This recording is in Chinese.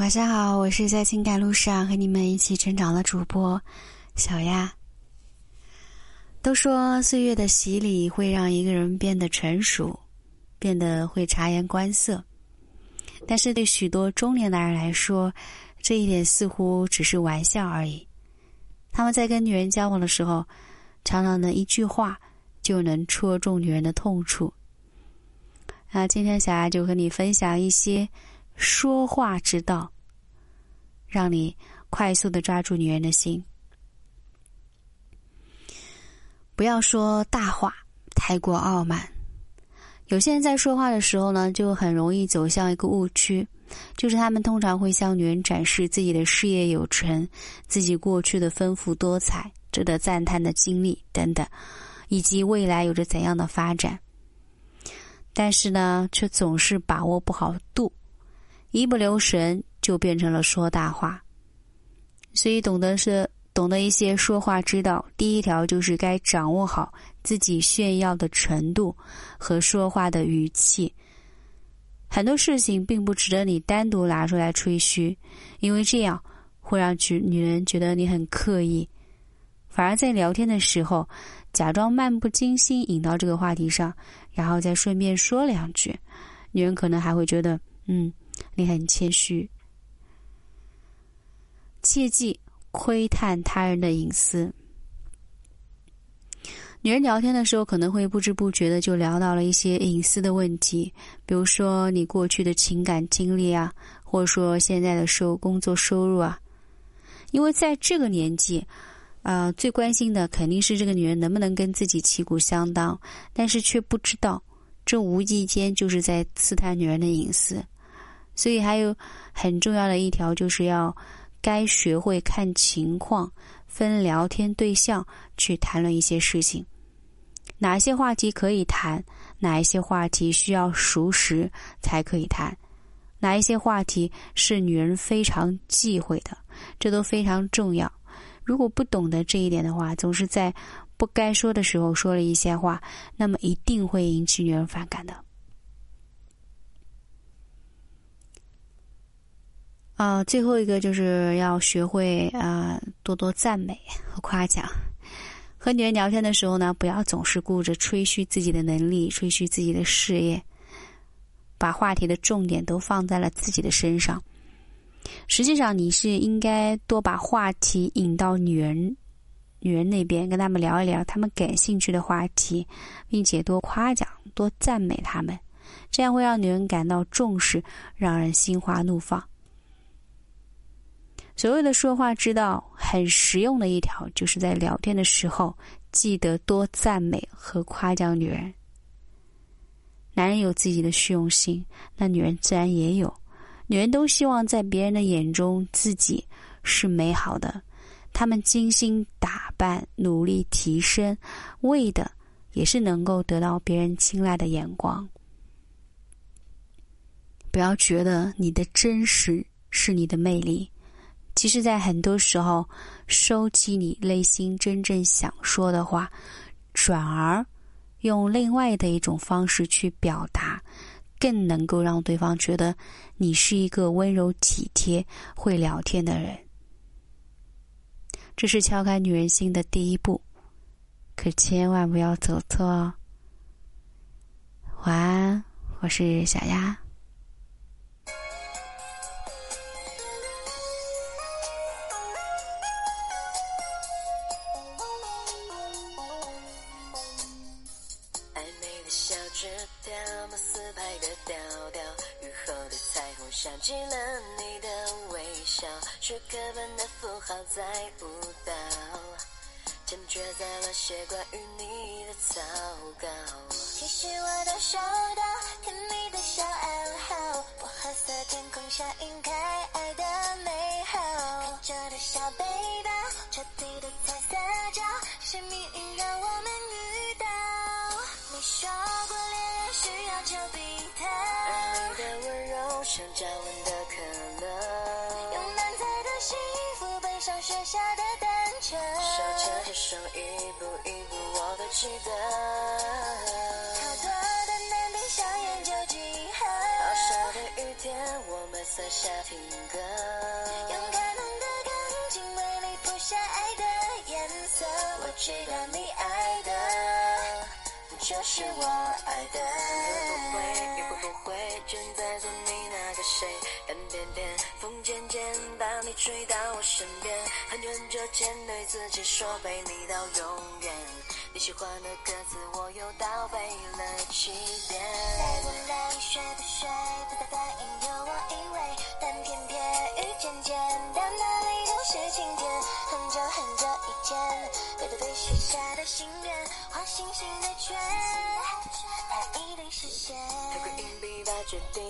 晚上好，我是在情感路上和你们一起成长的主播小丫。都说岁月的洗礼会让一个人变得成熟，变得会察言观色，但是对许多中年男人来说，这一点似乎只是玩笑而已。他们在跟女人交往的时候，常常的一句话就能戳中女人的痛处。那今天小丫就和你分享一些说话之道，让你快速的抓住女人的心。不要说大话，太过傲慢。有些人在说话的时候呢，就很容易走向一个误区。就是他们通常会向女人展示自己的事业有成，自己过去的丰富多彩、值得赞叹的经历等等，以及未来有着怎样的发展。但是呢，却总是把握不好度，一不留神就变成了说大话。所以，懂得是懂得一些说话之道。第一条就是该掌握好自己炫耀的程度和说话的语气。很多事情并不值得你单独拿出来吹嘘，因为这样会让女女人觉得你很刻意。反而在聊天的时候，假装漫不经心引到这个话题上，然后再顺便说两句，女人可能还会觉得，嗯，你很谦虚。切记窥探他人的隐私。女人聊天的时候，可能会不知不觉的就聊到了一些隐私的问题，比如说你过去的情感经历啊，或者说现在的收工作收入啊。因为在这个年纪，啊，最关心的肯定是这个女人能不能跟自己旗鼓相当，但是却不知道，这无意间就是在刺探女人的隐私。所以还有很重要的一条，就是要该学会看情况。分聊天对象去谈论一些事情，哪些话题可以谈，哪一些话题需要熟识才可以谈，哪一些话题是女人非常忌讳的，这都非常重要。如果不懂得这一点的话，总是在不该说的时候说了一些话，那么一定会引起女人反感的。啊，最后一个就是要学会啊，多多赞美和夸奖。和女人聊天的时候呢，不要总是顾着吹嘘自己的能力、吹嘘自己的事业，把话题的重点都放在了自己的身上。实际上，你是应该多把话题引到女人、女人那边，跟他们聊一聊他们感兴趣的话题，并且多夸奖、多赞美他们，这样会让女人感到重视，让人心花怒放。所谓的说话之道，很实用的一条，就是在聊天的时候，记得多赞美和夸奖女人。男人有自己的虚荣心，那女人自然也有。女人都希望在别人的眼中自己是美好的，她们精心打扮、努力提升，为的也是能够得到别人青睐的眼光。不要觉得你的真实是你的魅力。其实，在很多时候，收起你内心真正想说的话，转而用另外的一种方式去表达，更能够让对方觉得你是一个温柔体贴、会聊天的人。这是敲开女人心的第一步，可千万不要走错哦。晚安，我是小丫。想起了你的微笑，是课本的符号在舞蹈，坚决在了写关于你的草稿。其实我都收到甜蜜的小爱像加温的可乐，用难猜的幸福背上雪下的单车，手牵着手一步一步我都记得。超多的难题想研究几何，好笑的雨天我们伞下停格。用可能的钢琴为你谱下爱的颜色，我知道你爱的就是我爱的。吹到我身边，很久很久前对自己说陪你到永远。你喜欢的歌词，我又倒背了七遍。来不来，睡不睡，不再答应，有我以为，但偏偏遇见见，到哪里都是晴天。很久很久以前，背对背许下的心愿，画星星的圈，它一定实现。透过硬币把决定